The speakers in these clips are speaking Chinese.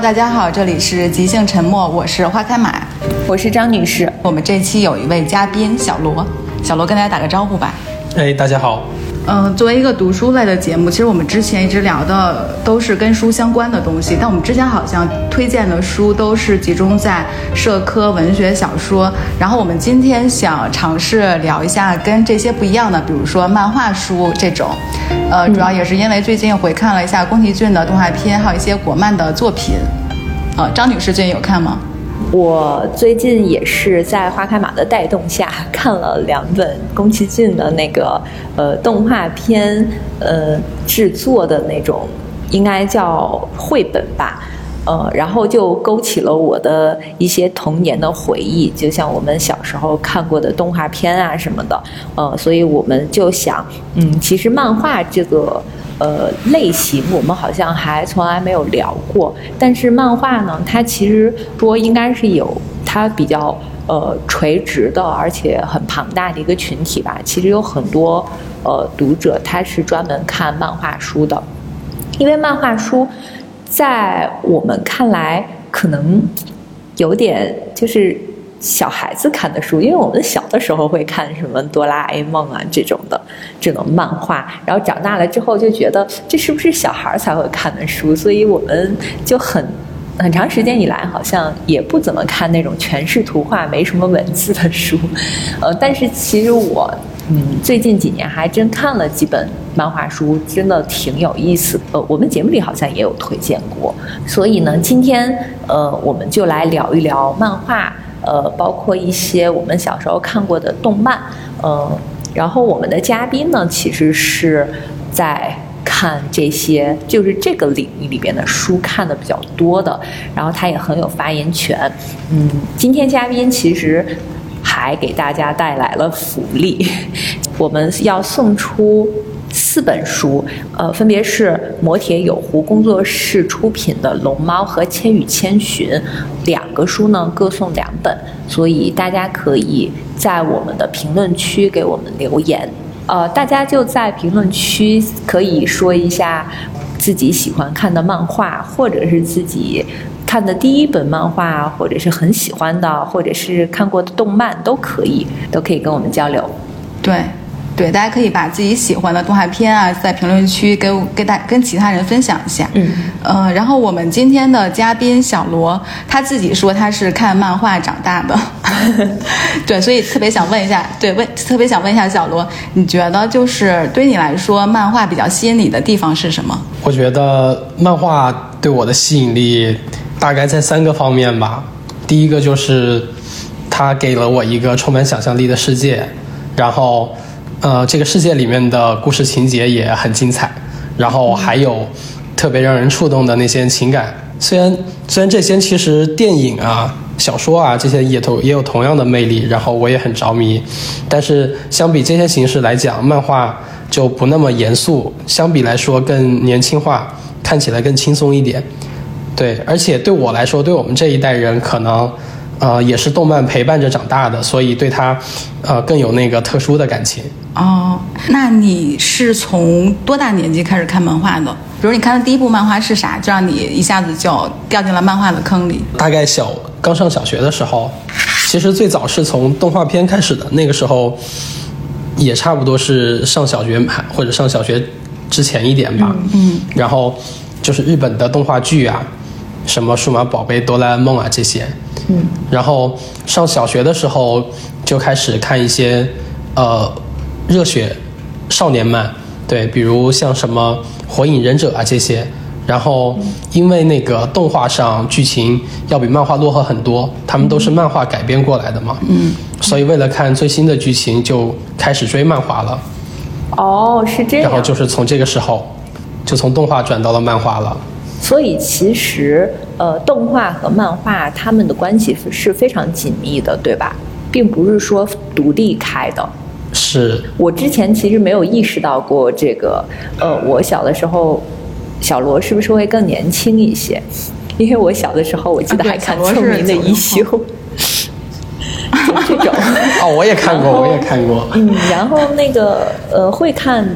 Hello，大家好，这里是即兴沉默，我是花开马，我是张女士。我们这期有一位嘉宾小罗，小罗跟大家打个招呼吧。哎，大家好。嗯，作为一个读书类的节目，其实我们之前一直聊的都是跟书相关的东西，但我们之前好像推荐的书都是集中在社科、文学、小说。然后我们今天想尝试聊一下跟这些不一样的，比如说漫画书这种。呃，主要也是因为最近回看了一下宫崎骏的动画片，还有一些国漫的作品。呃，张女士最近有看吗？我最近也是在花开马的带动下看了两本宫崎骏的那个呃动画片呃制作的那种，应该叫绘本吧，呃，然后就勾起了我的一些童年的回忆，就像我们小时候看过的动画片啊什么的，呃，所以我们就想，嗯，其实漫画这个。呃，类型我们好像还从来没有聊过，但是漫画呢，它其实说应该是有它比较呃垂直的，而且很庞大的一个群体吧。其实有很多呃读者他是专门看漫画书的，因为漫画书在我们看来可能有点就是。小孩子看的书，因为我们小的时候会看什么哆啦 A 梦啊这种的这种漫画，然后长大了之后就觉得这是不是小孩才会看的书，所以我们就很很长时间以来好像也不怎么看那种全是图画没什么文字的书，呃，但是其实我嗯最近几年还真看了几本漫画书，真的挺有意思。呃，我们节目里好像也有推荐过，所以呢，今天呃我们就来聊一聊漫画。呃，包括一些我们小时候看过的动漫，呃，然后我们的嘉宾呢，其实是在看这些，就是这个领域里边的书看的比较多的，然后他也很有发言权。嗯，今天嘉宾其实还给大家带来了福利，我们要送出。四本书，呃，分别是磨铁有狐工作室出品的《龙猫》和《千与千寻》，两个书呢各送两本，所以大家可以在我们的评论区给我们留言，呃，大家就在评论区可以说一下自己喜欢看的漫画，或者是自己看的第一本漫画，或者是很喜欢的，或者是看过的动漫都可以，都可以跟我们交流，对。对，大家可以把自己喜欢的动画片啊，在评论区跟跟大跟其他人分享一下。嗯，呃，然后我们今天的嘉宾小罗，他自己说他是看漫画长大的。对，所以特别想问一下，对，问特别想问一下小罗，你觉得就是对你来说，漫画比较吸引你的地方是什么？我觉得漫画对我的吸引力大概在三个方面吧。第一个就是它给了我一个充满想象力的世界，然后。呃，这个世界里面的故事情节也很精彩，然后还有特别让人触动的那些情感。虽然虽然这些其实电影啊、小说啊这些也同也有同样的魅力，然后我也很着迷，但是相比这些形式来讲，漫画就不那么严肃，相比来说更年轻化，看起来更轻松一点。对，而且对我来说，对我们这一代人可能。呃，也是动漫陪伴着长大的，所以对他，呃，更有那个特殊的感情。哦，那你是从多大年纪开始看漫画的？比如你看的第一部漫画是啥，就让你一下子就掉进了漫画的坑里？大概小刚上小学的时候，其实最早是从动画片开始的，那个时候也差不多是上小学或者上小学之前一点吧。嗯，然后就是日本的动画剧啊。什么数码宝贝、哆啦 A 梦啊这些，嗯，然后上小学的时候就开始看一些呃热血少年漫，对，比如像什么火影忍者啊这些，然后因为那个动画上剧情要比漫画落后很多，他们都是漫画改编过来的嘛，嗯，所以为了看最新的剧情就开始追漫画了。哦，是这样。然后就是从这个时候就从动画转到了漫画了。所以其实，呃，动画和漫画他们的关系是非常紧密的，对吧？并不是说独立开的。是我之前其实没有意识到过这个。呃，我小的时候，小罗是不是会更年轻一些？因为我小的时候，我记得还看《聪明的一休》，就这种。哦，我也看过，我也看过。嗯，然后那个呃，会看。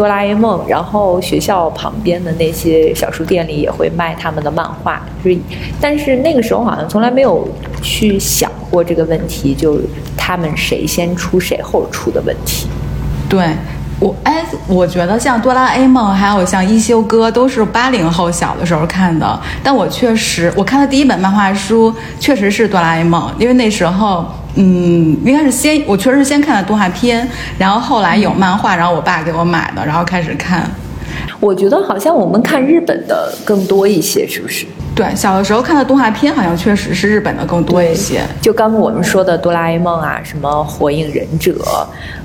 哆啦 A 梦，然后学校旁边的那些小书店里也会卖他们的漫画，就是，但是那个时候好像从来没有去想过这个问题，就他们谁先出谁后出的问题。对。我哎，我觉得像哆啦 A 梦，还有像一休哥，都是八零后小的时候看的。但我确实，我看的第一本漫画书确实是哆啦 A 梦，因为那时候，嗯，应该是先，我确实是先看的动画片，然后后来有漫画，然后我爸给我买的，然后开始看。我觉得好像我们看日本的更多一些，是不是？对，小的时候看的动画片好像确实是日本的更多一些。就刚刚我们说的哆啦 A 梦啊，什么火影忍者，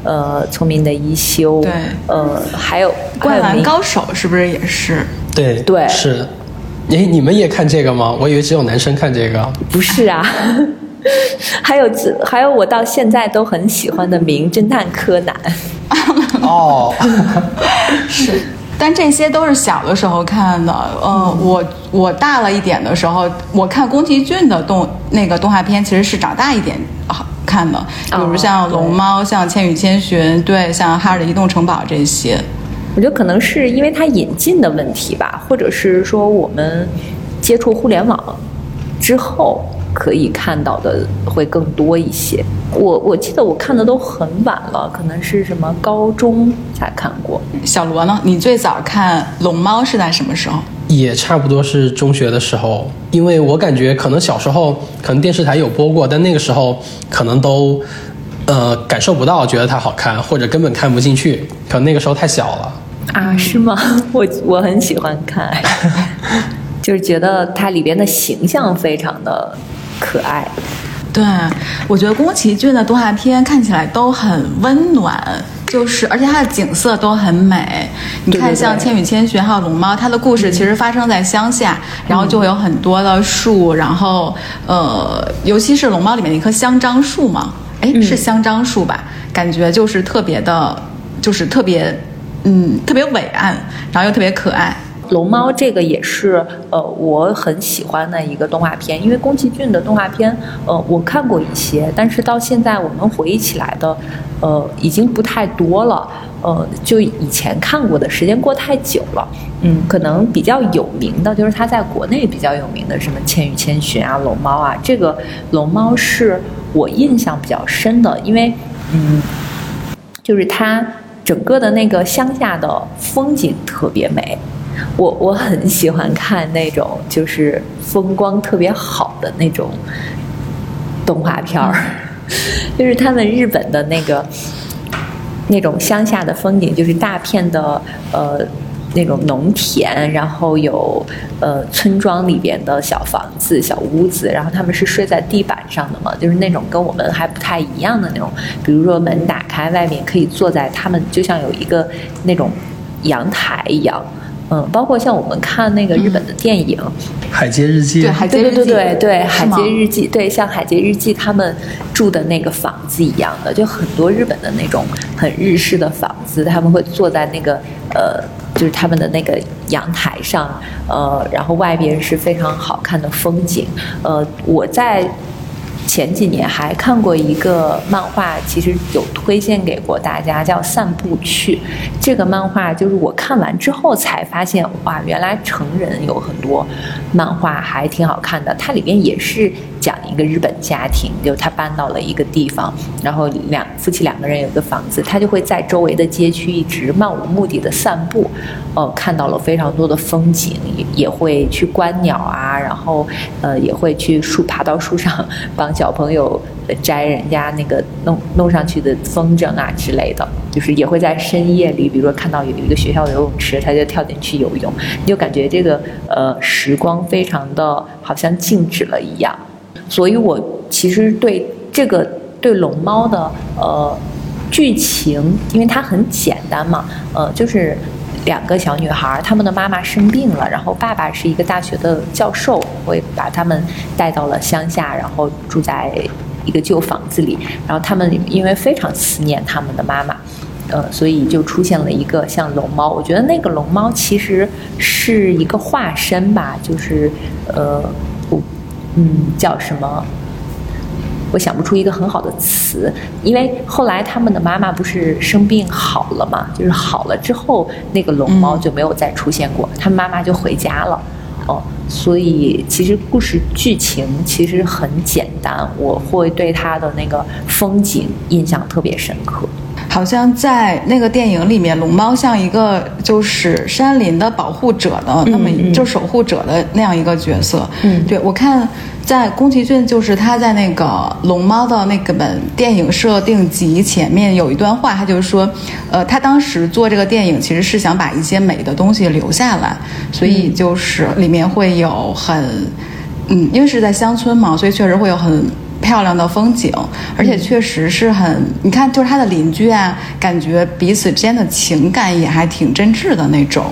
呃，聪明的一休，对，呃，还有灌篮高手是不是也是？对对是。哎，你们也看这个吗？我以为只有男生看这个。不是啊，还有还有我到现在都很喜欢的名侦探柯南。哦，是。但这些都是小的时候看的，嗯，我我大了一点的时候，我看宫崎骏的动那个动画片，其实是长大一点好看的，比如像龙猫、像千与千寻，对，像哈尔的移动城堡这些。我觉得可能是因为它引进的问题吧，或者是说我们接触互联网之后。可以看到的会更多一些。我我记得我看的都很晚了，可能是什么高中才看过。小罗呢？你最早看《龙猫》是在什么时候？也差不多是中学的时候，因为我感觉可能小时候可能电视台有播过，但那个时候可能都呃感受不到，觉得它好看，或者根本看不进去，可能那个时候太小了。啊，是吗？我我很喜欢看，就是觉得它里边的形象非常的。可爱，对我觉得宫崎骏的动画片看起来都很温暖，就是而且它的景色都很美。你看，像《千与千寻》还有《龙猫》，它的故事其实发生在乡下，然后就会有很多的树，然后呃，尤其是《龙猫》里面的一棵香樟树嘛，哎，是香樟树吧？感觉就是特别的，就是特别，嗯，特别伟岸，然后又特别可爱。龙猫这个也是呃我很喜欢的一个动画片，因为宫崎骏的动画片呃我看过一些，但是到现在我们回忆起来的呃已经不太多了，呃就以前看过的时间过太久了，嗯，可能比较有名的就是他在国内比较有名的什么千与千寻啊、龙猫啊，这个龙猫是我印象比较深的，因为嗯就是它整个的那个乡下的风景特别美。我我很喜欢看那种就是风光特别好的那种动画片儿，就是他们日本的那个那种乡下的风景，就是大片的呃那种农田，然后有呃村庄里边的小房子、小屋子，然后他们是睡在地板上的嘛，就是那种跟我们还不太一样的那种，比如说门打开，外面可以坐在他们就像有一个那种阳台一样。嗯，包括像我们看那个日本的电影《海街日记》，对，海街日记，对对对对，海街日记，对，像海街日记他们住的那个房子一样的，就很多日本的那种很日式的房子，他们会坐在那个呃，就是他们的那个阳台上，呃，然后外边是非常好看的风景，呃，我在。前几年还看过一个漫画，其实有推荐给过大家，叫《散步去》。这个漫画就是我看完之后才发现，哇，原来成人有很多漫画还挺好看的。它里边也是讲一个日本家庭，就他搬到了一个地方，然后两夫妻两个人有个房子，他就会在周围的街区一直漫无目的的散步，哦，看到了非常多的风景，也也会去观鸟啊，然后呃也会去树爬到树上帮。小朋友摘人家那个弄弄上去的风筝啊之类的，就是也会在深夜里，比如说看到有一个学校游泳池，他就跳进去游泳，你就感觉这个呃时光非常的好像静止了一样。所以我其实对这个对龙猫的呃剧情，因为它很简单嘛，呃就是。两个小女孩，她们的妈妈生病了，然后爸爸是一个大学的教授，会把他们带到了乡下，然后住在一个旧房子里。然后他们因为非常思念他们的妈妈，呃，所以就出现了一个像龙猫。我觉得那个龙猫其实是一个化身吧，就是呃，嗯，叫什么？我想不出一个很好的词，因为后来他们的妈妈不是生病好了嘛，就是好了之后，那个龙猫就没有再出现过，他妈妈就回家了。哦，所以其实故事剧情其实很简单，我会对它的那个风景印象特别深刻。好像在那个电影里面，龙猫像一个就是山林的保护者的那么就守护者的那样一个角色。嗯，对我看在宫崎骏就是他在那个龙猫的那个本电影设定集前面有一段话，他就是说，呃，他当时做这个电影其实是想把一些美的东西留下来，所以就是里面会有很，嗯，因为是在乡村嘛，所以确实会有很。漂亮的风景，而且确实是很，你看，就是他的邻居啊，感觉彼此之间的情感也还挺真挚的那种。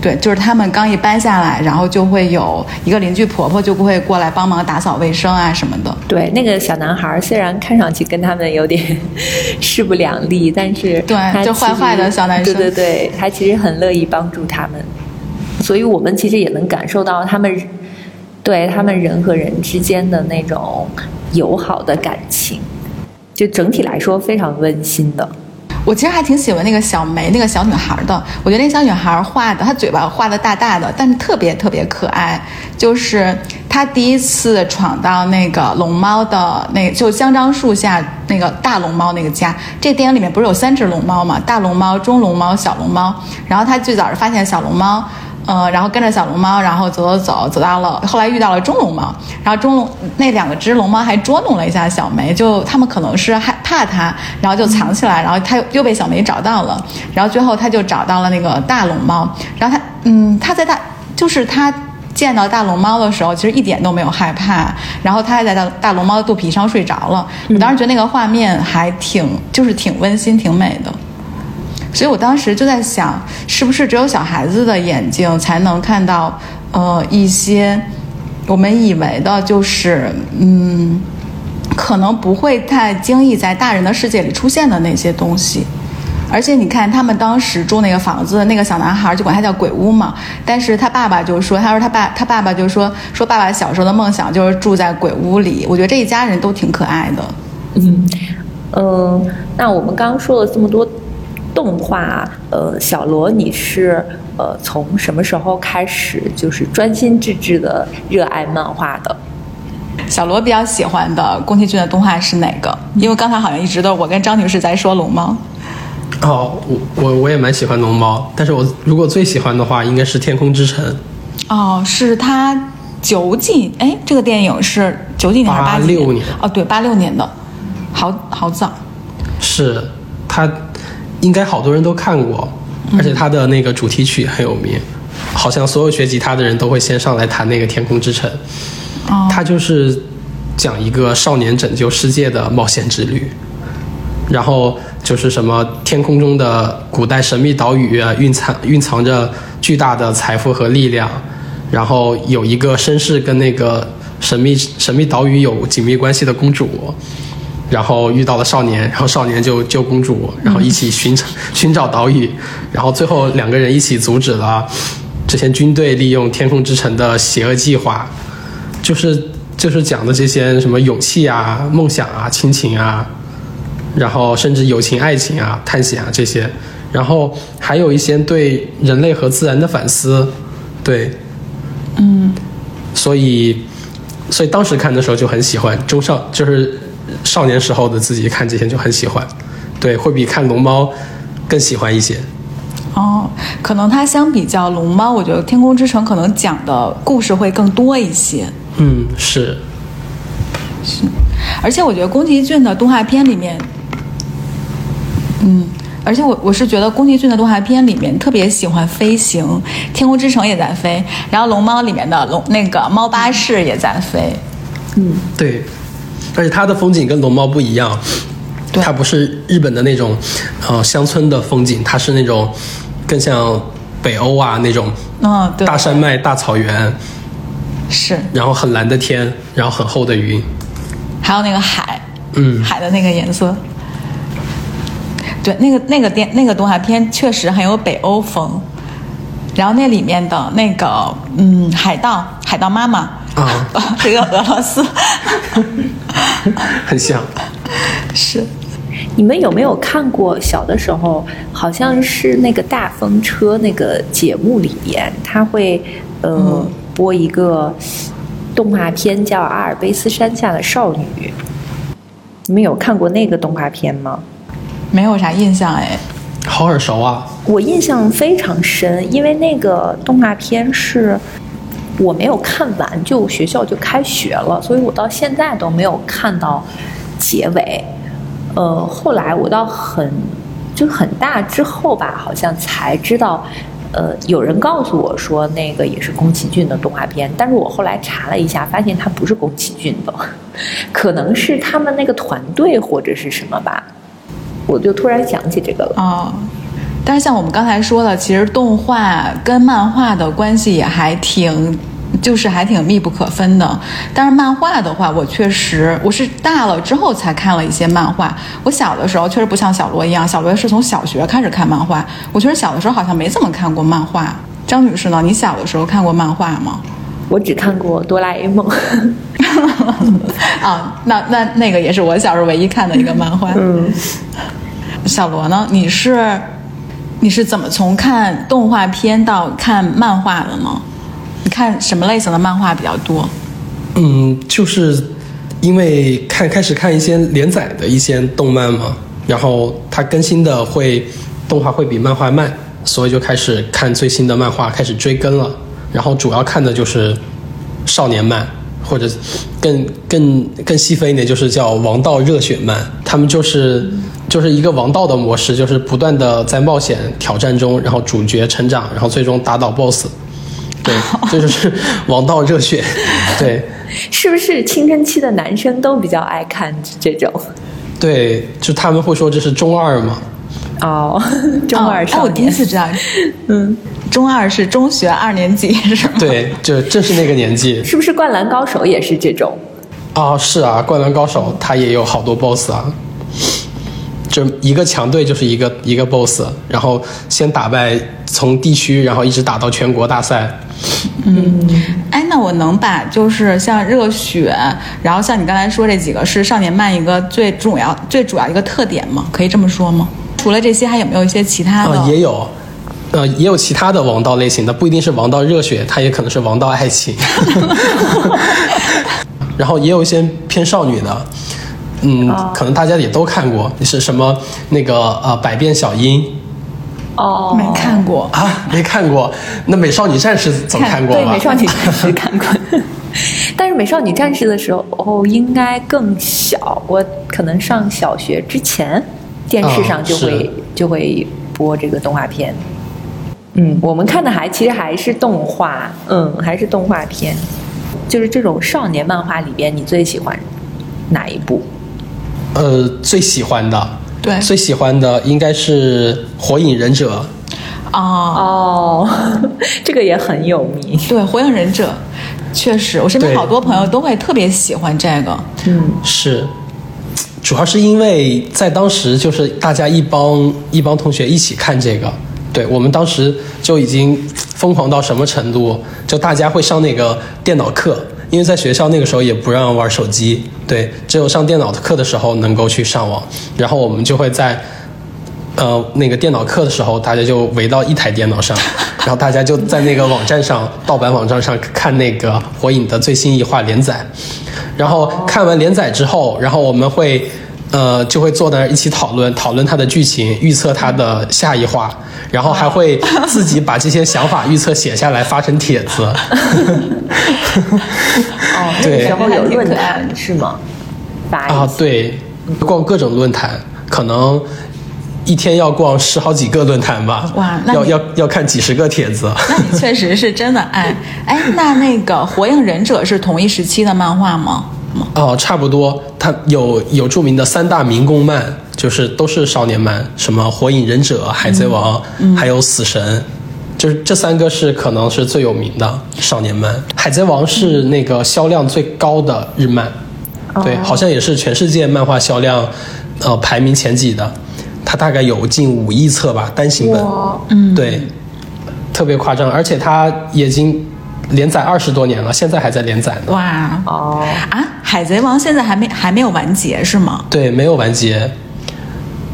对，就是他们刚一搬下来，然后就会有一个邻居婆婆就不会过来帮忙打扫卫生啊什么的。对，那个小男孩虽然看上去跟他们有点势不两立，但是对，就坏坏的小男生，对对对，他其实很乐意帮助他们，所以我们其实也能感受到他们对他们人和人之间的那种。友好的感情，就整体来说非常温馨的。我其实还挺喜欢那个小梅那个小女孩的，我觉得那小女孩画的，她嘴巴画的大大的，但是特别特别可爱。就是她第一次闯到那个龙猫的那，就香樟树下那个大龙猫那个家。这电影里面不是有三只龙猫吗？大龙猫、中龙猫、小龙猫。然后她最早是发现小龙猫。呃，然后跟着小龙猫，然后走走走，走到了，后来遇到了中龙猫，然后中龙那两个只龙猫还捉弄了一下小梅，就他们可能是害怕它，然后就藏起来，然后它又被小梅找到了，然后最后他就找到了那个大龙猫，然后他，嗯，他在大，就是他见到大龙猫的时候，其实一点都没有害怕，然后他还在大大龙猫的肚皮上睡着了，我当时觉得那个画面还挺，就是挺温馨，挺美的。所以我当时就在想，是不是只有小孩子的眼睛才能看到，呃，一些我们以为的，就是嗯，可能不会太轻易在大人的世界里出现的那些东西。而且你看，他们当时住那个房子，那个小男孩就管他叫鬼屋嘛。但是他爸爸就说，他说他爸他爸爸就说说爸爸小时候的梦想就是住在鬼屋里。我觉得这一家人都挺可爱的。嗯嗯，那我们刚刚说了这么多。动画，呃，小罗，你是呃从什么时候开始就是专心致志的热爱漫画的？小罗比较喜欢的宫崎骏的动画是哪个？因为刚才好像一直都我跟张女士在说龙猫。哦，我我我也蛮喜欢龙猫，但是我如果最喜欢的话，应该是天空之城。哦，是他九几？哎，这个电影是九几年还是八六年？哦，对，八六年的，好好早。是他。应该好多人都看过，而且他的那个主题曲很有名，好像所有学吉他的人都会先上来弹那个《天空之城》。哦，他就是讲一个少年拯救世界的冒险之旅，然后就是什么天空中的古代神秘岛屿蕴藏蕴藏着巨大的财富和力量，然后有一个绅士跟那个神秘神秘岛屿有紧密关系的公主。然后遇到了少年，然后少年就救公主，然后一起寻找寻找岛屿，然后最后两个人一起阻止了这些军队利用天空之城的邪恶计划，就是就是讲的这些什么勇气啊、梦想啊、亲情啊，然后甚至友情、爱情啊、探险啊这些，然后还有一些对人类和自然的反思，对，嗯，所以所以当时看的时候就很喜欢，中少就是。少年时候的自己看这些就很喜欢，对，会比看龙猫更喜欢一些。哦，可能它相比较龙猫，我觉得《天空之城》可能讲的故事会更多一些。嗯，是，是，而且我觉得宫崎骏的动画片里面，嗯，而且我我是觉得宫崎骏的动画片里面特别喜欢飞行，《天空之城》也在飞，然后龙猫里面的龙那个猫巴士也在飞。嗯，对。而且它的风景跟龙猫不一样，它不是日本的那种，呃，乡村的风景，它是那种更像北欧啊那种，嗯，对，大山脉、大草原，是，然后很蓝的天，然后很厚的云，还有那个海，嗯，海的那个颜色，对，那个那个电那个动画片确实很有北欧风，然后那里面的那个嗯海盗海盗妈妈。啊，这个俄罗斯 很像。是。你们有没有看过小的时候，好像是那个大风车那个节目里边，他会呃、嗯播一个动画片叫《阿尔卑斯山下的少女》。你们有看过那个动画片吗？没有啥印象哎。好耳熟啊！我印象非常深，因为那个动画片是我没有看完，就学校就开学了，所以我到现在都没有看到结尾。呃，后来我到很就很大之后吧，好像才知道，呃，有人告诉我说那个也是宫崎骏的动画片，但是我后来查了一下，发现它不是宫崎骏的，可能是他们那个团队或者是什么吧。我就突然想起这个了。哦，但是像我们刚才说的，其实动画跟漫画的关系也还挺，就是还挺密不可分的。但是漫画的话，我确实我是大了之后才看了一些漫画。我小的时候确实不像小罗一样，小罗是从小学开始看漫画。我确实小的时候好像没怎么看过漫画。张女士呢？你小的时候看过漫画吗？我只看过哆啦 A 梦。啊，那那那个也是我小时候唯一看的一个漫画。嗯，小罗呢？你是你是怎么从看动画片到看漫画的呢？你看什么类型的漫画比较多？嗯，就是因为看开始看一些连载的一些动漫嘛，然后它更新的会动画会比漫画慢，所以就开始看最新的漫画，开始追更了。然后主要看的就是少年漫，或者更更更细分一点，就是叫王道热血漫。他们就是就是一个王道的模式，就是不断的在冒险挑战中，然后主角成长，然后最终打倒 BOSS。对，这就是王道热血。对，是不是青春期的男生都比较爱看这种？对，就他们会说这是中二嘛。哦，中二哦，少我第一。次知道，嗯，中二是中学二年级是吗？对，就正是那个年纪是不是《灌篮高手》也是这种？啊，是啊，灌篮高手他也有好多 BOSS 啊。就一个强队就是一个一个 BOSS，然后先打败从地区，然后一直打到全国大赛。嗯哎，那我能把就是像热血，然后像你刚才说这几个是少年漫一个最重要最主要一个特点吗？可以这么说吗？除了这些，还有没有一些其他的？啊，也有，呃，也有其他的王道类型的，不一定是王道热血，它也可能是王道爱情。然后也有一些偏少女的，嗯，哦可能大家也都看过，是什么那个呃百变小樱哦没看过。啊？没看过？那美少女战士总看过吧？美少女战士看过。但是美少女战士的时候，哦，应该更小。我可能上小学之前，电视上就会、是就会播这个动画片。嗯，我们看的还其实还是动画，嗯，还是动画片。就是这种少年漫画里边，你最喜欢哪一部？呃，最喜欢的，对最喜欢的应该是《火影忍者哦，哦，这个也很有名。对，《火影忍者》确实，我身边好多朋友都会特别喜欢这个。嗯，》，是，主要是因为在当时就是大家一帮一帮同学一起看这个，对我们当时就已经疯狂到什么程度，就大家会上那个电脑课，因为在学校那个时候也不让玩手机，对，只有上电脑课的时候能够去上网，然后我们就会在。呃，那个电脑课的时候，大家就围到一台电脑上，然后大家就在那个网站上、盗版网站上看那个《火影》的最新一话连载，然后看完连载之后，然后我们会呃就会坐在那儿一起讨论，讨论它的剧情，预测它的下一话，然后还会自己把这些想法预测写下来发成帖子。哦，那个对时候有论坛是吗？发啊对，逛各种论坛，可能一天要逛十好几个论坛吧。哇那要要要看几十个帖子。那你确实是真的爱。哎，那那个《火影忍者》是同一时期的漫画吗？哦，差不多，它有有著名的三大民工漫，就是都是少年漫，什么《火影忍者》《海贼王》还有《死神》，就是这三个是可能是最有名的少年漫。《海贼王》是那个销量最高的日漫，对，好像也是全世界漫画销量呃排名前几的，它大概有近五亿册吧，单行本。嗯，对，特别夸张，而且它已经连载二十多年了，现在还在连载呢。哇哦，啊！海贼王现在还没还没有完结是吗？对，没有完结，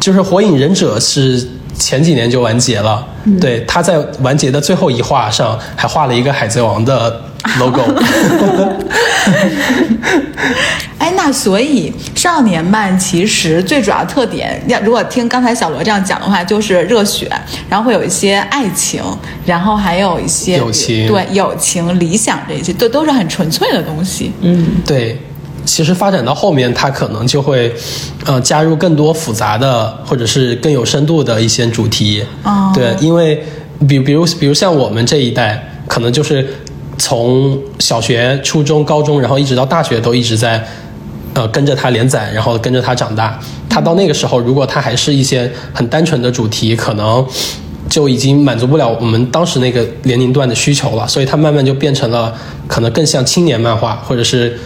就是火影忍者是前几年就完结了。对，他在完结的最后一话上还画了一个海贼王的 logo。哎，那所以少年漫其实最主要特点，要如果听刚才小罗这样讲的话，就是热血，然后会有一些爱情，然后还有一些友情对友情、理想这些，都都是很纯粹的东西。嗯，对，其实发展到后面，它可能就会，呃，加入更多复杂的或者是更有深度的一些主题。哦对，因为比比如比如像我们这一代，可能就是从小学、初中、高中，然后一直到大学都一直在。呃，跟着他连载，然后跟着他长大。他到那个时候，如果他还是一些很单纯的主题，可能就已经满足不了我们当时那个年龄段的需求了。所以他慢慢就变成了可能更像青年漫画，或者是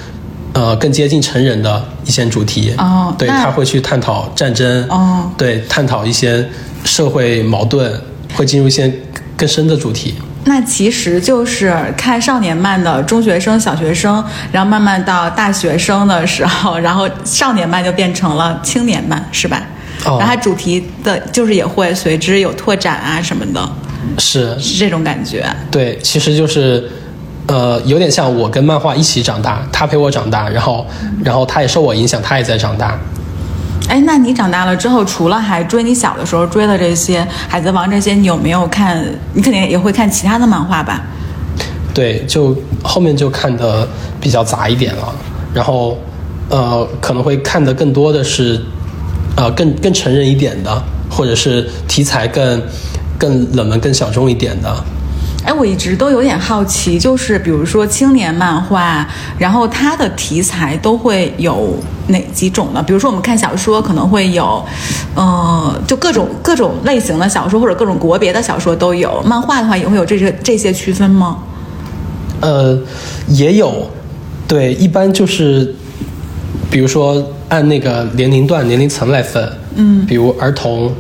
呃更接近成人的一些主题。对，哦对他会去探讨战争。哦对，探讨一些社会矛盾，会进入一些更深的主题。那其实就是看少年漫的中学生、小学生，然后慢慢到大学生的时候，然后少年漫就变成了青年漫，是吧？哦然后它主题的就是也会随之有拓展啊什么的，是，是这种感觉。对，其实就是，呃，有点像我跟漫画一起长大，他陪我长大，然后，然后他也受我影响，他也在长大。哎，那你长大了之后，除了还追你小的时候追的这些《海贼王》这些，你有没有看？你肯定也会看其他的漫画吧？对，就后面就看的比较杂一点了，然后，呃，可能会看的更多的是，呃，更更成人一点的，或者是题材更更冷门、更小众一点的。哎，我一直都有点好奇，就是比如说青年漫画，然后它的题材都会有哪几种呢？比如说我们看小说可能会有，呃，就各种各种类型的小说或者各种国别的小说都有。漫画的话也会有这些这些区分吗？呃，也有，对，一般就是，比如说按那个年龄段、年龄层来分，嗯，比如儿童、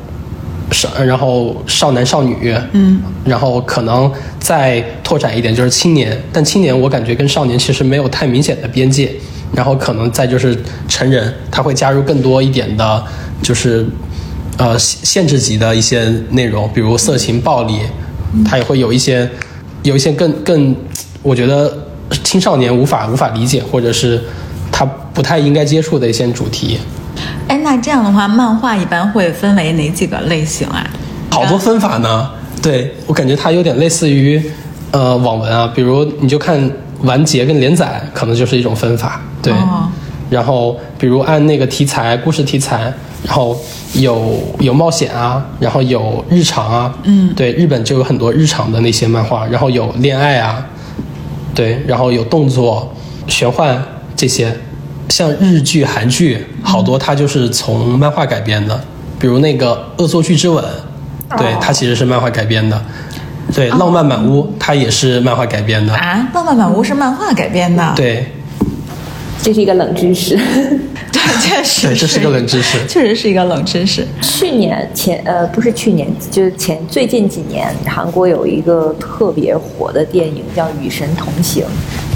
少，然后少男少女，嗯，然后可能再拓展一点就是青年，但青年我感觉跟少年其实没有太明显的边界，然后可能再就是成人，他会加入更多一点的，就是呃限限制级的一些内容，比如色情、暴力，他也会有一些有一些更更，我觉得青少年无法无法理解，或者是他不太应该接触的一些主题。哎，那这样的话，漫画一般会分为哪几个类型啊？好多分法呢。对我感觉它有点类似于呃网文啊，比如你就看完结跟连载，可能就是一种分法。对，哦然后比如按那个题材、故事题材，然后有有冒险啊，然后有日常啊，嗯对，日本就有很多日常的那些漫画，然后有恋爱啊，对，然后有动作、玄幻这些，像日剧、韩剧，好多它就是从漫画改编的，比如那个《恶作剧之吻》，对，它其实是漫画改编的。对，浪漫满屋》它也是漫画改编的。啊，《浪漫满屋》是漫画改编的。对，这是一个冷知识。对，确实对，这是个冷知识。确实是一个冷知识。去年前呃不是去年，就是前最近几年，韩国有一个特别火的电影叫《与神同行》，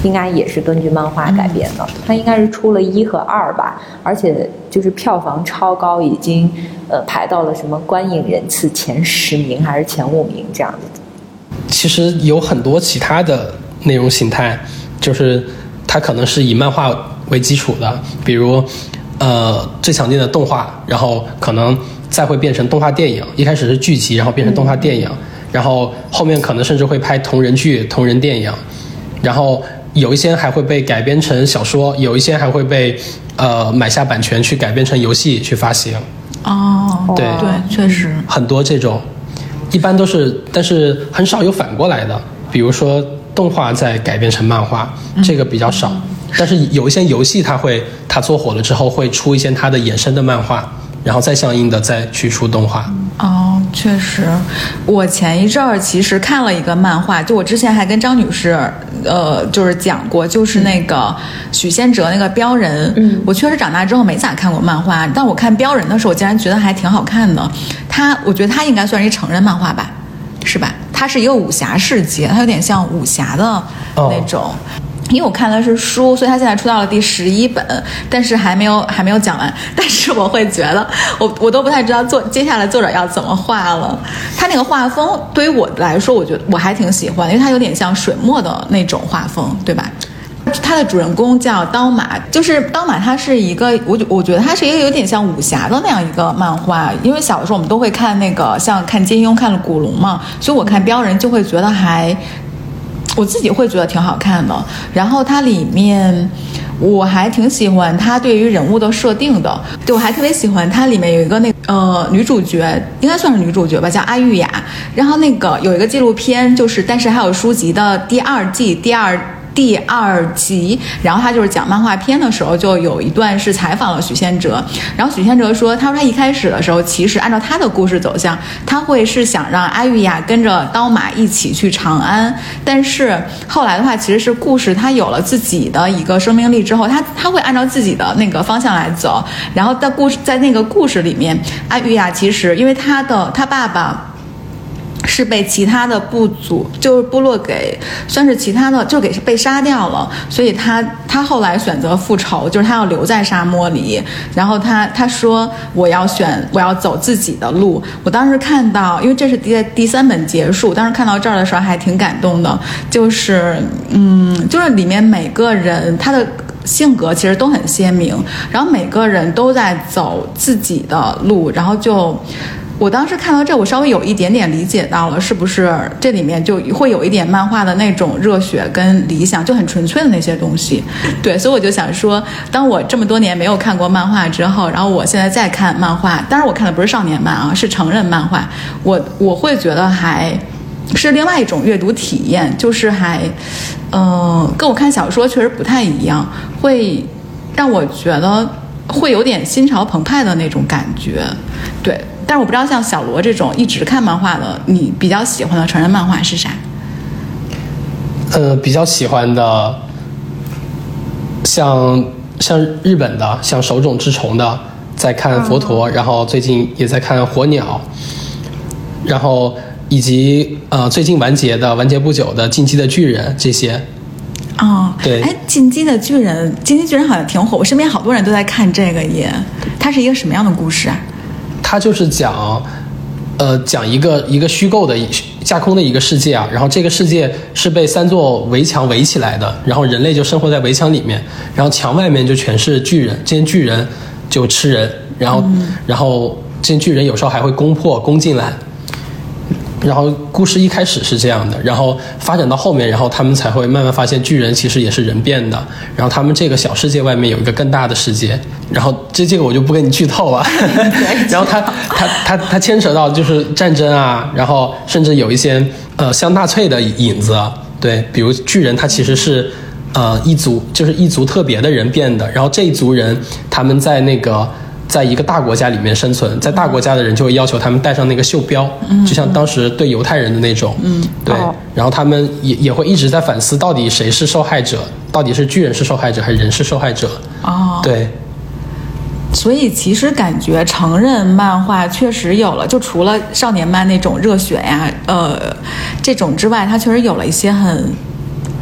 应该也是根据漫画改编的。它应该是出了一和二吧，而且就是票房超高，已经呃排到了什么观影人次前十名还是前五名这样子。其实有很多其他的内容形态，就是它可能是以漫画为基础的，比如呃最常见的动画，然后可能再会变成动画电影，一开始是剧集，然后变成动画电影，然后后面可能甚至会拍同人剧、同人电影，然后有一些还会被改编成小说，有一些还会被呃买下版权去改编成游戏去发行。哦，对对，确实。很多这种，一般都是，但是很少有反过来的，比如说动画再改编成漫画，这个比较少。但是有一些游戏，它会它做火了之后，会出一些它的衍生的漫画，然后再相应的再去出动画。哦，确实，我前一阵儿其实看了一个漫画，就我之前还跟张女士，呃，就是讲过，就是那个许仙哲那个镖人。嗯我确实长大之后没咋看过漫画，但我看镖人的时候，我竟然觉得还挺好看的。他，我觉得他应该算是一成人漫画吧，是吧？它是一个武侠世界，它有点像武侠的那种。因为我看的是书，所以他现在出到了第十一本，但是还没有还没有讲完。但是我会觉得，我我都不太知道作接下来作者要怎么画了。他那个画风对于我来说，我觉得我还挺喜欢，因为他有点像水墨的那种画风，对吧？他的主人公叫刀马，就是刀马，他是一个我我觉得他是一个有点像武侠的那样一个漫画。因为小的时候我们都会看那个像看金庸、看了古龙嘛，所以我看镖人就会觉得还。我自己会觉得挺好看的，然后它里面我还挺喜欢它对于人物的设定的，对我还特别喜欢它里面有一个那呃女主角，应该算是女主角吧，叫阿玉雅。然后那个有一个纪录片，就是但是还有书籍的第二季第二。第二集，然后他就是讲漫画片的时候，就有一段是采访了许仙哲，然后许仙哲说，他说他一开始的时候，其实按照他的故事走向，他会是想让阿玉雅跟着刀马一起去长安，但是后来的话，其实是故事他有了自己的一个生命力之后，他他会按照自己的那个方向来走，然后在故事在那个故事里面，阿玉雅其实因为他的他爸爸。是被其他的部族，就是部落给，算是其他的，就给被杀掉了。所以他他后来选择复仇，就是他要留在沙漠里。然后他他说我要选我要走自己的路。我当时看到，因为这是第第三本结束，当时看到这儿的时候还挺感动的。就是嗯，就是里面每个人他的性格其实都很鲜明，然后每个人都在走自己的路，然后就。我当时看到这，我稍微有一点点理解到了，是不是这里面就会有一点漫画的那种热血跟理想，就很纯粹的那些东西。对，所以我就想说，当我这么多年没有看过漫画之后，然后我现在再看漫画，当然我看的不是少年漫啊，是成人漫画，我我会觉得还是另外一种阅读体验，就是还，嗯，跟我看小说确实不太一样，会让我觉得会有点心潮澎湃的那种感觉，对。但是我不知道像小罗这种一直看漫画的，你比较喜欢的成人漫画是啥？呃，比较喜欢的，像像日本的，像手冢治虫的，在看佛陀，然后最近也在看火鸟，然后以及呃最近完结的完结不久的进击的巨人这些。哦，对，哎，进击的巨人，进击巨人好像挺火，我身边好多人都在看这个耶。它是一个什么样的故事啊？它就是讲，呃，讲一个一个虚构的架空的一个世界啊，然后这个世界是被三座围墙围起来的，然后人类就生活在围墙里面，然后墙外面就全是巨人，这些巨人就吃人，然后然后这些巨人有时候还会攻破攻进来。然后故事一开始是这样的，然后发展到后面，然后他们才会慢慢发现巨人其实也是人变的。然后他们这个小世界外面有一个更大的世界。然后这这个我就不跟你剧透了。然后他他他他牵扯到就是战争啊，然后甚至有一些呃像纳粹的影子。对，比如巨人他其实是呃一族就是一族特别的人变的。然后这一族人他们在那个。在一个大国家里面生存，在大国家的人就会要求他们带上那个袖标，就像当时对犹太人的那种，嗯对。然后他们也也会一直在反思，到底谁是受害者？到底是巨人是受害者，还是人是受害者？哦，对。所以其实感觉成人漫画确实有了，就除了少年漫那种热血呀，呃，这种之外，它确实有了一些很，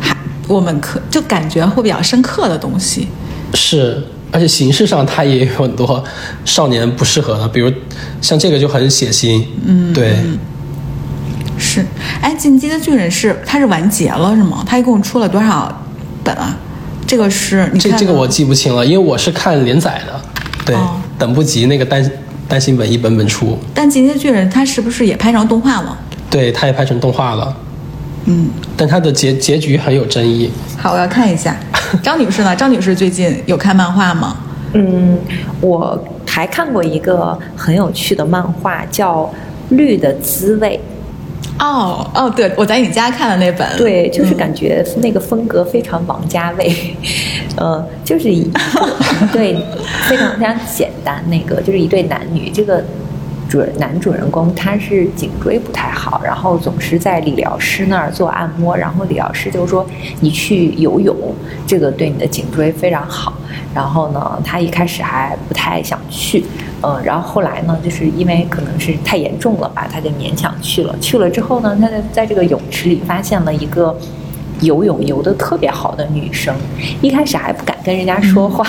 还我们可就感觉会比较深刻的东西。是。而且形式上，它也有很多少年不适合的，比如像这个就很血腥。嗯，对，是。哎，《进击的巨人》是它是完结了是吗？它一共出了多少本啊？这个是这这个我记不清了，因为我是看连载的，对，等不及那个单单行本一本本出。但《进击的巨人》它是不是也拍成动画了？对，它也拍成动画了。嗯，但它的结结局很有争议。好，我要看一下。张女士呢？张女士最近有看漫画吗？嗯，我还看过一个很有趣的漫画，叫《绿的滋味》。哦哦，对，我在你家看的那本。对，就是感觉那个风格非常王家卫。呃，就是一 对非常非常简单，那个就是一对男女，这个。主男主人公他是颈椎不太好，然后总是在理疗师那儿做按摩，然后理疗师就说你去游泳，这个对你的颈椎非常好。然后呢，他一开始还不太想去，嗯，然后后来呢，就是因为可能是太严重了吧，他就勉强去了。去了之后呢，他在在这个泳池里发现了一个。游泳游得特别好的女生，一开始还不敢跟人家说话，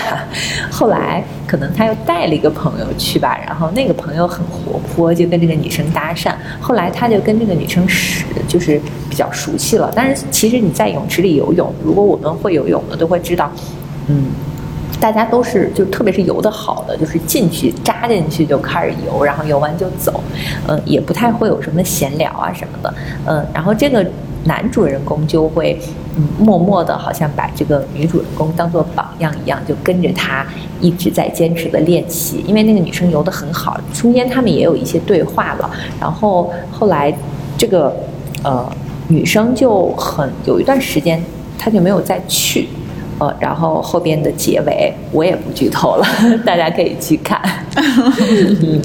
后来可能他又带了一个朋友去吧，然后那个朋友很活泼，就跟这个女生搭讪，后来他就跟这个女生是就是比较熟悉了。但是其实你在泳池里游泳，如果我们会游泳的都会知道，嗯，大家都是就特别是游得好的，就是进去扎进去就开始游，然后游完就走，嗯，也不太会有什么闲聊啊什么的，嗯，然后这个。男主人公就会，嗯，默默的，好像把这个女主人公当做榜样一样，就跟着她一直在坚持的练习。因为那个女生游得很好，中间他们也有一些对话了。然后后来，这个呃女生就很有一段时间，她就没有再去。呃，然后后边的结尾我也不剧透了，大家可以去看。嗯，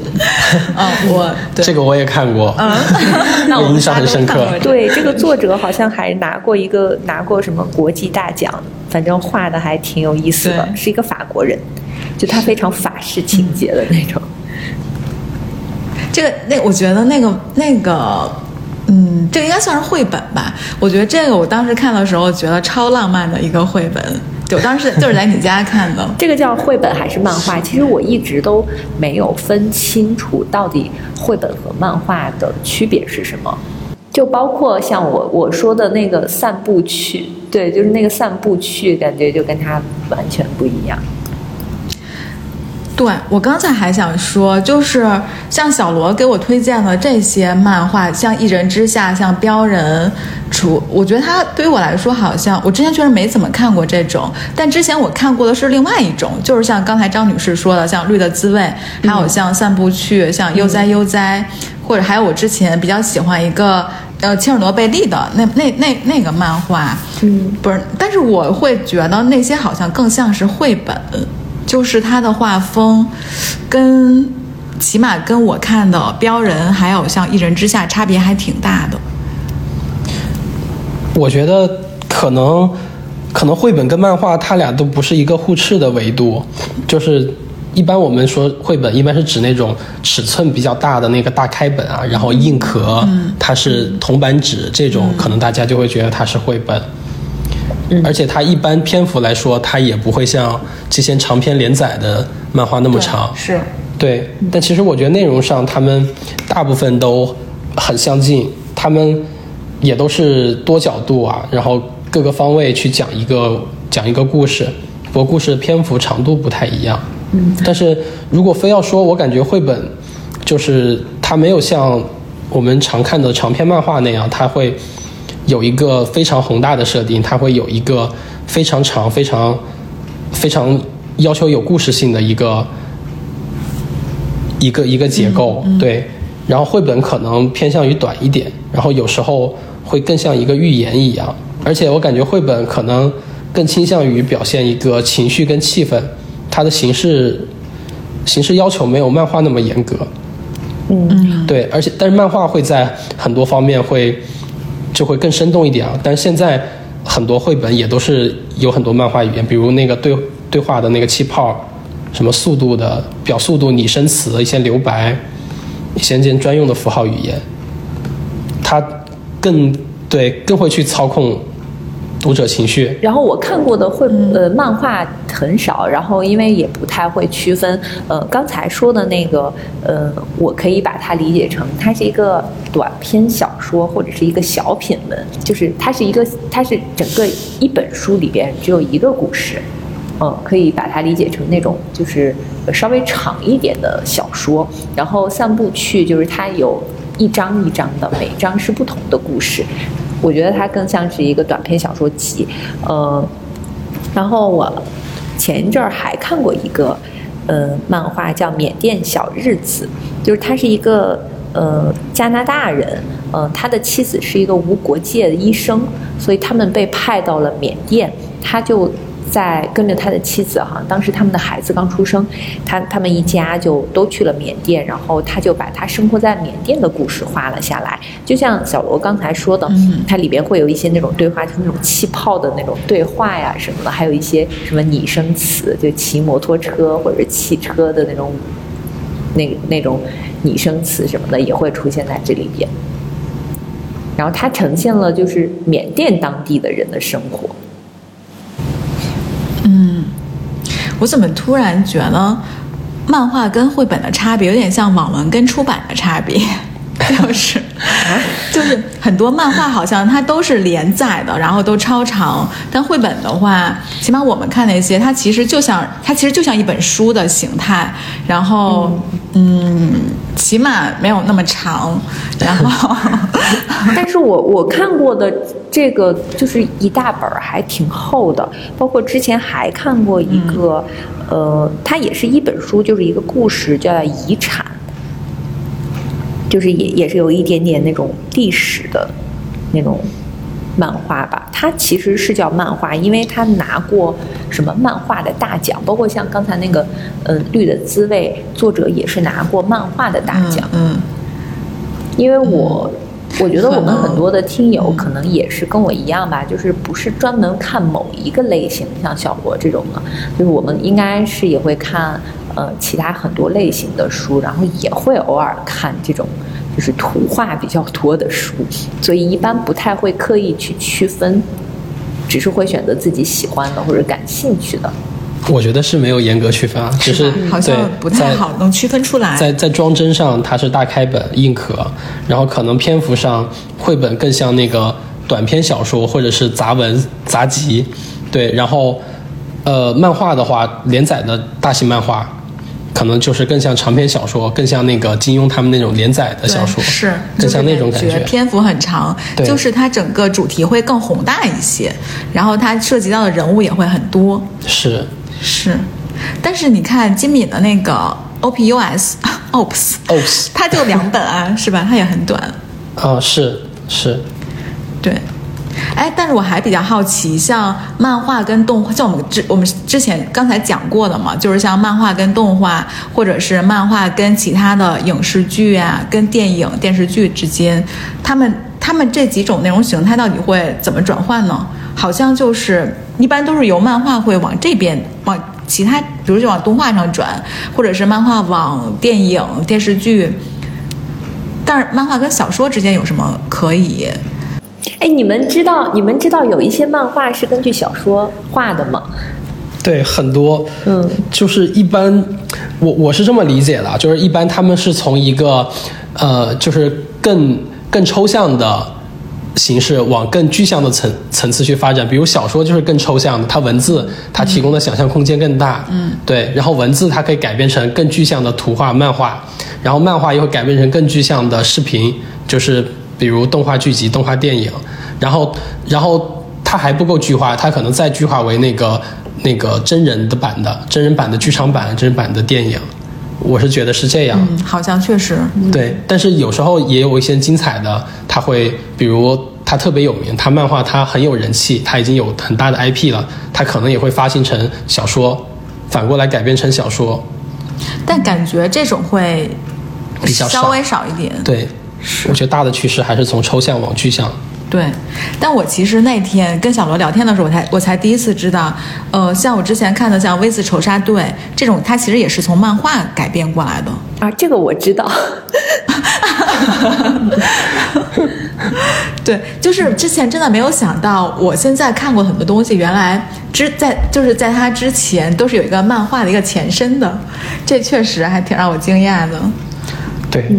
我 这个我也看过，那我印象很深刻。对，这个作者好像还拿过一个拿过什么国际大奖，反正画的还挺有意思的，是一个法国人，就他非常法式情节的那种。这个那我觉得那个那个。嗯，这个应该算是绘本吧？我觉得这个我当时看的时候觉得超浪漫的一个绘本，就当时 就是在你家看的。这个叫绘本还是漫画？其实我一直都没有分清楚到底绘本和漫画的区别是什么。就包括像我我说的那个散步去，对，就是那个散步去，感觉就跟它完全不一样。对我刚才还想说，就是像小罗给我推荐的这些漫画，像《一人之下》、像《标人》，除我觉得他对于我来说，好像我之前确实没怎么看过这种，但之前我看过的是另外一种，就是像刚才张女士说的，像《绿的滋味》，还有像《散步去》、像《悠哉悠哉》，或者还有我之前比较喜欢一个呃切尔诺贝利的那那那那个漫画，嗯，不是，但是我会觉得那些好像更像是绘本。就是他的画风，跟起码跟我看的《标人》还有像《一人之下》差别还挺大的。我觉得可能可能绘本跟漫画，它俩都不是一个互斥的维度。就是一般我们说绘本，一般是指那种尺寸比较大的那个大开本啊，然后硬壳，它是铜版纸这种，可能大家就会觉得它是绘本。而且它一般篇幅来说，它也不会像这些长篇连载的漫画那么长。是，对。但其实我觉得内容上，他们大部分都很相近，他们也都是多角度啊，然后各个方位去讲一个讲一个故事，不过故事的篇幅长度不太一样。嗯。但是如果非要说，我感觉绘本就是它没有像我们常看的长篇漫画那样，它会。有一个非常宏大的设定，它会有一个非常长、非常、非常要求有故事性的一个一个一个结构，对。然后绘本可能偏向于短一点，然后有时候会更像一个寓言一样。而且我感觉绘本可能更倾向于表现一个情绪跟气氛，它的形式形式要求没有漫画那么严格。嗯，对。而且，但是漫画会在很多方面会。就会更生动一点啊！但是现在很多绘本也都是有很多漫画语言，比如那个对对话的那个气泡，什么速度的表速度、拟声词、一些留白，一些专用的符号语言，它更对更会去操控。读者情绪。然后我看过的绘呃漫画很少，然后因为也不太会区分。呃，刚才说的那个呃，我可以把它理解成它是一个短篇小说或者是一个小品文，就是它是一个它是整个一本书里边只有一个故事。嗯，可以把它理解成那种就是稍微长一点的小说。然后散步去就是它有一章一章的，每章是不同的故事。我觉得它更像是一个短篇小说集，呃，然后我前一阵儿还看过一个呃漫画叫《缅甸小日子》，就是他是一个呃加拿大人，呃他的妻子是一个无国界的医生，所以他们被派到了缅甸，他就。在跟着他的妻子哈，当时他们的孩子刚出生，他他们一家就都去了缅甸，然后他就把他生活在缅甸的故事画了下来。就像小罗刚才说的，它里边会有一些那种对话，就那种气泡的那种对话呀什么的，还有一些什么拟声词，就骑摩托车或者汽车的那种那那种拟声词什么的也会出现在这里边。然后它呈现了就是缅甸当地的人的生活。我怎么突然觉得漫画跟绘本的差别有点像网文跟出版的差别？就是，就是很多漫画好像它都是连载的，然后都超长。但绘本的话，起码我们看那些，它其实就像它其实就像一本书的形态，然后嗯，起码没有那么长。然后 但是我我看过的这个就是一大本儿，还挺厚的。包括之前还看过一个，呃，它也是一本书，就是一个故事，叫《遗产》。就是也也是有一点点那种历史的那种漫画吧，它其实是叫漫画，因为它拿过什么漫画的大奖，包括像刚才那个嗯《绿的滋味》，作者也是拿过漫画的大奖。嗯，因为我我觉得我们很多的听友可能也是跟我一样吧，就是不是专门看某一个类型，像小博这种的，就是我们应该是也会看呃其他很多类型的书，然后也会偶尔看这种就是图画比较多的书，所以一般不太会刻意去区分，只是会选择自己喜欢的或者感兴趣的。我觉得是没有严格区分啊，只是吧好像不太好能区分出来。在在装帧上，它是大开本硬壳，然后可能篇幅上，绘本更像那个短篇小说或者是杂文杂集，对，然后呃，漫画的话，连载的大型漫画，可能就是更像长篇小说，更像那个金庸他们那种连载的小说，是更像那种感觉。就是篇幅很长，对就是它整个主题会更宏大一些，然后它涉及到的人物也会很多。是是，但是你看金敏的那个 OPUS OPS，OPS 它就两本啊，是吧？它也很短。哦、是是，对，哎，但是我还比较好奇，像漫画跟动画，像我们之我们之前刚才讲过的嘛，就是像漫画跟动画，或者是漫画跟其他的影视剧啊，跟电影电视剧之间，他们他们这几种内容形态到底会怎么转换呢？好像就是一般都是由漫画会往这边往。其他，比如就往动画上转，或者是漫画往电影、电视剧，但是漫画跟小说之间有什么可以哎，你们知道你们知道有一些漫画是根据小说画的吗？对，很多，嗯，就是一般，我我是这么理解的，就是一般他们是从一个，呃，就是更更抽象的形式往更具象的层层次去发展。比如小说就是更抽象的，它文字它提供的想象空间更大，嗯，对，然后文字它可以改编成更具象的图画漫画，然后漫画又会改编成更具象的视频，就是比如动画剧集、动画电影，然后然后它还不够具化，它可能再具化为那个那个真人的版的真人版的剧场版、真人版的电影，我是觉得是这样。嗯，好像确实，对，但是有时候也有一些精彩的，他会比如他特别有名，他漫画他很有人气，他已经有很大的 IP 了，他可能也会发行成小说，反过来改编成小说。但感觉这种会比较稍微少一点。对，我觉得大的趋势还是从抽象往具象。对，但我其实那天跟小罗聊天的时候，我才我才第一次知道，呃，像我之前看的像《V 字仇杀队》这种，它其实也是从漫画改编过来的。啊，这个我知道。对，就是之前真的没有想到，我现在看过很多东西，原来之在就是在它之前都是有一个漫画的一个前身的，这确实还挺让我惊讶的。对，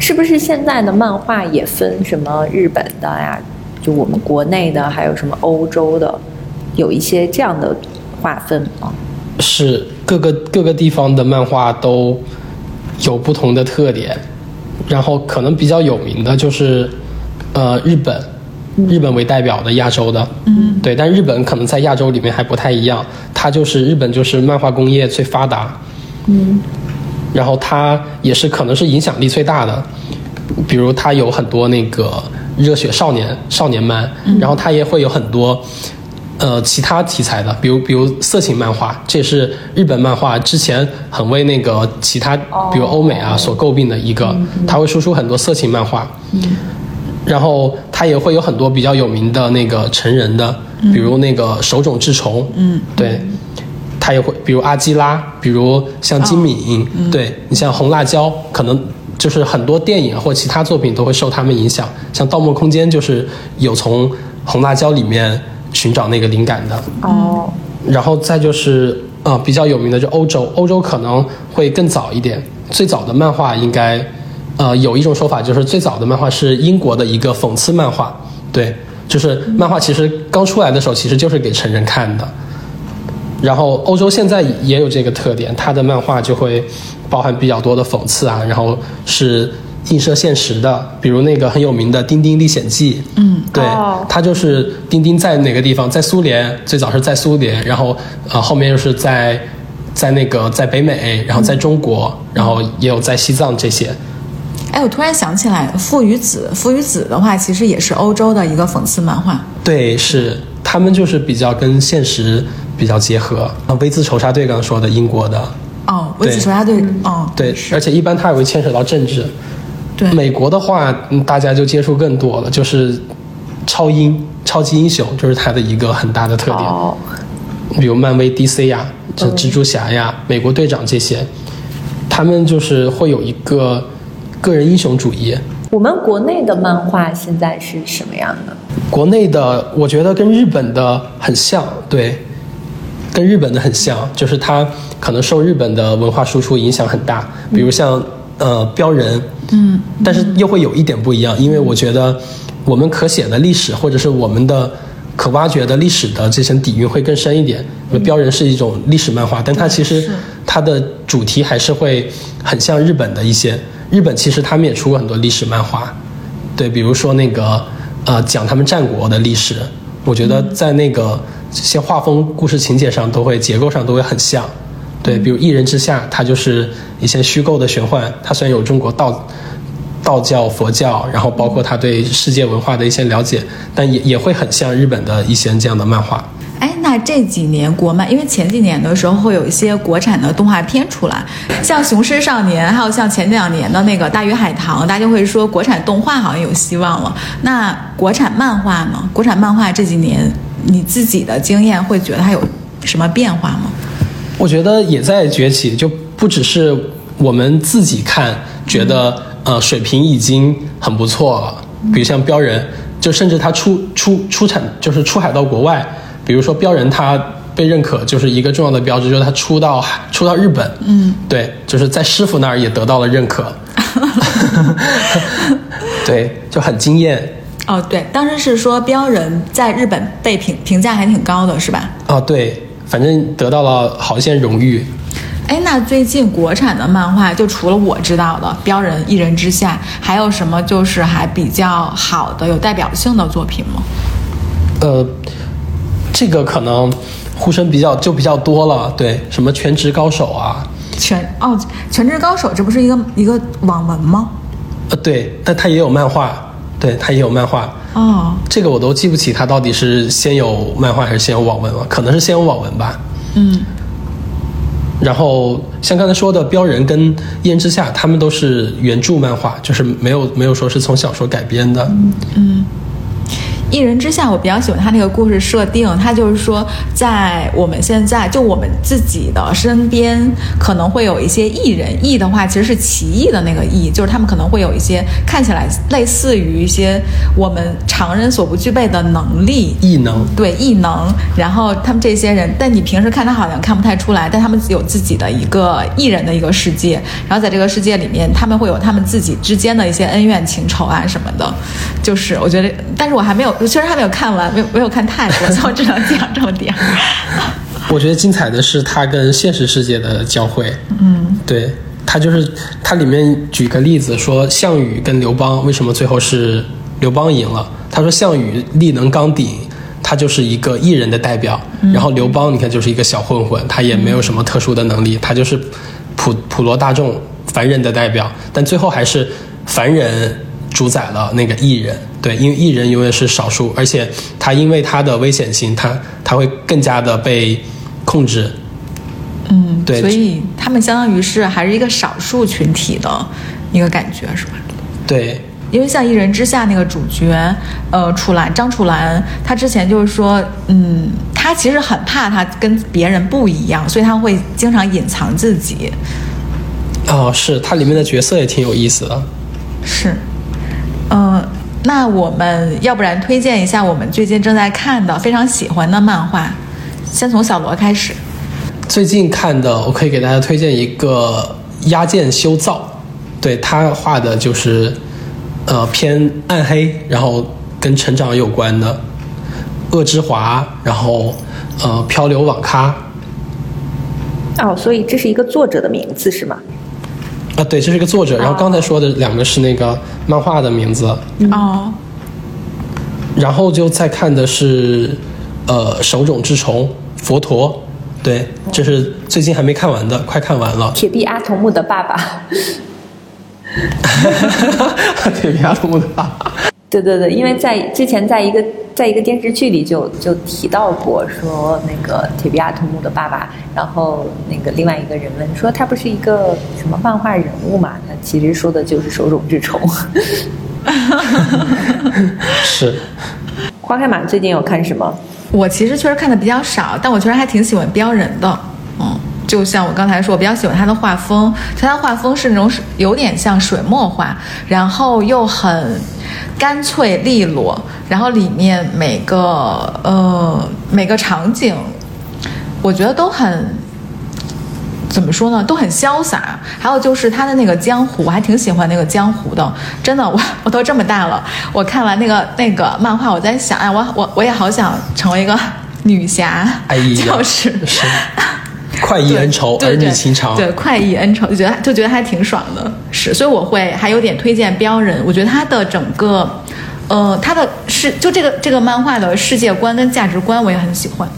是不是现在的漫画也分什么日本的呀？就我们国内的，还有什么欧洲的，有一些这样的划分吗？是各个各个地方的漫画都有不同的特点，然后可能比较有名的就是呃日本，日本为代表的亚洲的，嗯，对，但日本可能在亚洲里面还不太一样，它就是日本就是漫画工业最发达，嗯，然后它也是可能是影响力最大的，比如它有很多那个热血少年少年漫，然后它也会有很多呃其他题材的，比如比如色情漫画，这也是日本漫画之前很为那个其他比如欧美啊所诟病的一个，它会输出很多色情漫画，然后它也会有很多比较有名的那个成人的，比如那个手冢治虫，嗯，对。他也会，比如阿基拉，比如像金敏，对你像红辣椒，可能就是很多电影或其他作品都会受他们影响。像《盗梦空间》就是有从红辣椒里面寻找那个灵感的。哦，然后再就是呃比较有名的就欧洲，欧洲可能会更早一点。最早的漫画应该，呃有一种说法就是最早的漫画是英国的一个讽刺漫画，对，就是漫画其实刚出来的时候其实就是给成人看的。然后欧洲现在也有这个特点，它的漫画就会包含比较多的讽刺啊，然后是映射现实的，比如那个很有名的《丁丁历险记》，嗯，对哦，它就是丁丁在哪个地方，在苏联，最早是在苏联，然后呃后面又是在在那个在北美，然后在中国，然后也有在西藏这些。哎，我突然想起来，《父与子》，《父与子》的话，其实也是欧洲的一个讽刺漫画。对，是他们就是比较跟现实比较结合。啊，《微字仇杀队》刚刚说的英国的，哦，《微子对仇杀队》哦，对，是而且一般它也会牵扯到政治。对，美国的话，嗯大家就接触更多了，就是超英、超级英雄，就是它的一个很大的特点。哦，比如漫威、DC 呀、这蜘蛛侠呀、美国队长这些，他们就是会有一个个人英雄主义。我们国内的漫画现在是什么样的？国内的，我觉得跟日本的很像，对，跟日本的很像，就是它可能受日本的文化输出影响很大，比如像呃标人，嗯，但是又会有一点不一样，因为我觉得我们可写的历史或者是我们的可挖掘的历史的这层底蕴会更深一点。因为标人是一种历史漫画，但它其实它的主题还是会很像日本的一些。日本其实他们也出过很多历史漫画，对，比如说那个呃讲他们战国的历史，我觉得在那个这些画风、故事情节上都会结构上都会很像。对，比如《一人之下》，它就是一些虚构的玄幻，它虽然有中国道道教、佛教，然后包括他对世界文化的一些了解，但也也会很像日本的一些这样的漫画。哎，那这几年国漫，因为前几年的时候会有一些国产的动画片出来，像《雄狮少年》，还有像前两年的那个《大鱼海棠》，大家就会说国产动画好像有希望了。那国产漫画呢？国产漫画这几年，你自己的经验会觉得它有什么变化吗？我觉得也在崛起，就不只是我们自己看觉得呃水平已经很不错了，比如像标人，就甚至他出出出产就是出海到国外，比如说标人他被认可就是一个重要的标志，就是他出到出到日本，嗯，对，就是在师傅那儿也得到了认可，对，就很惊艳。哦，对，当时是说标人在日本被评评价还挺高的，是吧？哦，对，反正得到了好一些荣誉。哎，那最近国产的漫画，就除了我知道的《标人》《一人之下》，还有什么就是还比较好的、有代表性的作品吗？呃，这个可能呼声比较就比较多了，对，什么全职高手啊，全哦，《全职高手》这不是一个一个网文吗？呃，对，但它也有漫画，对，他也有漫画。哦，这个我都记不起，他到底是先有漫画还是先有网文了？可能是先有网文吧。嗯，然后像刚才说的《标人》跟《一人之下》，他们都是原著漫画，就是没有没有说是从小说改编的。一人之下，我比较喜欢他那个故事设定，他就是说，在我们现在就我们自己的身边，可能会有一些艺人，艺的话其实是奇异的那个艺，就是他们可能会有一些看起来类似于一些我们常人所不具备的能力，异能，对异能，然后他们这些人，但你平时看他好像看不太出来，但他们有自己的一个艺人的一个世界，然后在这个世界里面，他们会有他们自己之间的一些恩怨情仇啊什么的，就是我觉得，但是我还没有，确实还没有看完，没有没有看太多，所以我只能讲这么点儿。我觉得精彩的是它跟现实世界的交汇。嗯，对，它就是它里面举个例子说，项羽跟刘邦为什么最后是刘邦赢了？他说项羽力能刚鼎，他就是一个艺人的代表，然后刘邦你看就是一个小混混，他也没有什么特殊的能力，他就是普普罗大众凡人的代表，但最后还是凡人主宰了那个艺人。对，因为艺人永远是少数，而且他因为他的危险性，他他会更加的被控制。嗯，对所以他们相当于是还是一个少数群体的一个感觉，是吧？对，因为像《一人之下》那个主角，呃，楚岚张楚岚，她之前就是说，嗯，她他其实很怕他跟别人不一样，所以他会经常隐藏自己。哦，是它里面的角色也挺有意思的。是，嗯、那我们要不然推荐一下我们最近正在看的、非常喜欢的漫画，先从小罗开始。最近看的，我可以给大家推荐一个《压剑修造》，对他画的就是呃偏暗黑，然后跟成长有关的《恶之华》，然后呃漂流网咖哦，所以这是一个作者的名字是吗？啊，对，这是一个作者。然后刚才说的两个是那个漫画的名字，哦，然后就再看的是呃手冢治虫佛陀，对，这是最近还没看完的，快看完了。铁臂阿童木的爸爸。铁臂阿童木的爸爸。对对对，因为在之前在一个在一个电视剧里就就提到过，说那个铁臂阿童木的爸爸，然后那个另外一个人问说他不是一个什么漫画人物嘛？他其实说的就是手冢治虫。是，花开满最近有看什么？我其实确实看的比较少，但我确实还挺喜欢标人的。嗯，就像我刚才说，我比较喜欢他的画风，他的画风是那种有点像水墨画，然后又很干脆利落，然后里面每个呃每个场景，我觉得都很。怎么说呢，都很潇洒。还有就是他的那个江湖，我还挺喜欢那个江湖的。真的，我我都这么大了，我看完那个那个漫画，我在想，哎，我我我也好想成为一个 女侠，哎，就是是快意恩仇，儿女情长。对，快意恩仇，就觉得就觉得还挺爽的。是，所以我会还有点推荐标人。我觉得他的整个，呃，他的世就这个这个漫画的世界观跟价值观，我也很喜欢。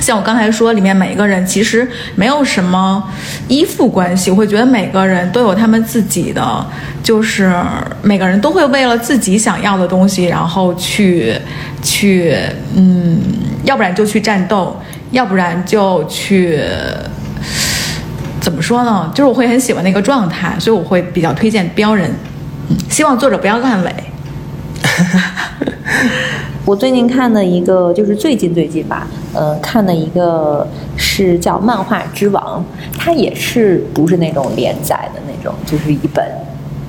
像我刚才说，里面每一个人其实没有什么依附关系，我会觉得每个人都有他们自己的，就是每个人都会为了自己想要的东西，然后去去，嗯，要不然就去战斗，要不然就去。怎么说呢？就是我会很喜欢那个状态，所以我会比较推荐标人。希望作者不要烂尾。我最近看的一个，就是最近最近吧，呃，看的一个是叫《漫画之王》，它也是不是那种连载的那种，就是一本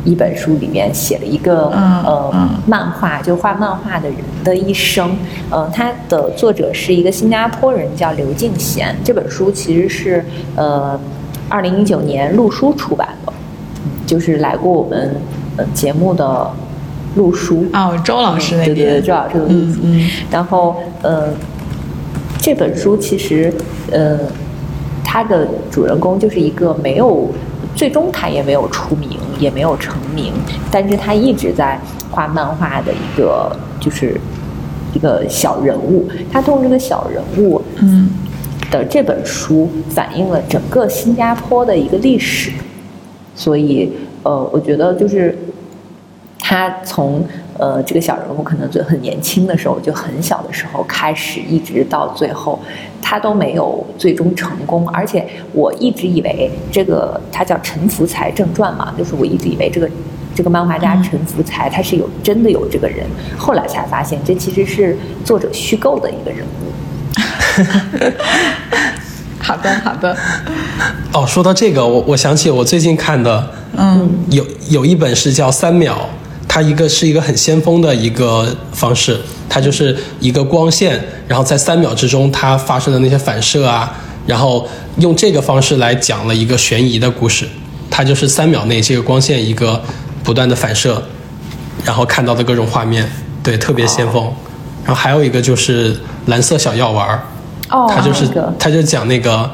一本书里面写了一个、嗯呃嗯漫画，就画漫画的人的一生。呃，它的作者是一个新加坡人，叫刘敬贤。这本书其实是呃二零一九年陆书出版的，嗯就是来过我们呃节目的陆书。哦，周老师那边，对对对，周老师的陆书。嗯嗯然后，呃，这本书其实，呃，它的主人公就是一个没有，最终他也没有出名，也没有成名，但是他一直在画漫画的一个，就是一个小人物。他通过这个小人物，嗯的这本书反映了整个新加坡的一个历史，所以呃，我觉得就是他从呃这个小人物可能就很年轻的时候，就很小的时候开始，一直到最后，他都没有最终成功。而且我一直以为这个他叫陈福才正传嘛，就是我一直以为这个。这个漫画家嗯陈福才，他是有真的有这个人，后来才发现这其实是作者虚构的一个人物。好的好的，哦，说到这个，我我想起我最近看的，嗯有有一本是叫《三秒》，它一个是一个很先锋的一个方式，它就是一个光线，然后在三秒之中它发生的那些反射啊，然后用这个方式来讲了一个悬疑的故事，它就是三秒内这个光线一个不断的反射，然后看到的各种画面，对，特别先锋。然后还有一个就是蓝色小药丸儿，哦他就是那个。他就讲那个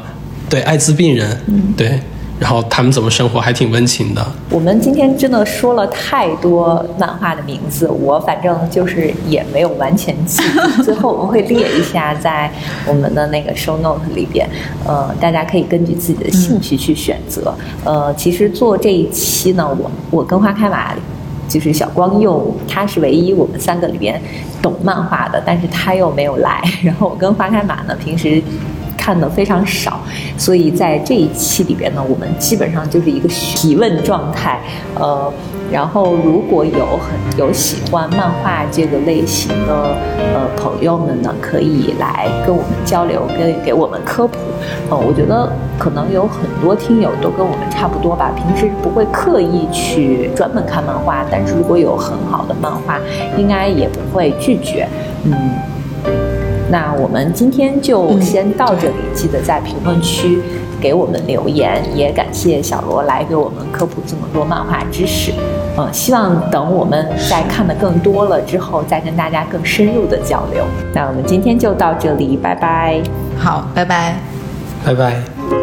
对艾滋病人，对，然后他们怎么生活，还挺温情的。我们今天真的说了太多漫画的名字，我反正就是也没有完全记。最后我们会列一下在我们的那个 show note 里边，呃，大家可以根据自己的兴趣去选择。呃，其实做这一期呢，我我跟花开马。就是小光佑，他是唯一我们三个里边懂漫画的，但是他又没有来。然后我跟花开马呢，平时看的非常少，所以在这一期里边呢，我们基本上就是一个提问状态。呃，然后如果有很有喜欢漫画这个类型的呃朋友们呢，可以来跟我们交流，跟给我们科普。呃，我觉得可能有很多听友都跟我们差不多吧，平时不会刻意去专门看漫画，但是如果有很好的漫画，应该也不会拒绝。嗯，那我们今天就先到这里，记得在评论区给我们留言，也感谢小罗来给我们科普这么多漫画知识。嗯，希望等我们在看的更多了之后，再跟大家更深入的交流。那我们今天就到这里，拜拜。好，拜拜。拜拜。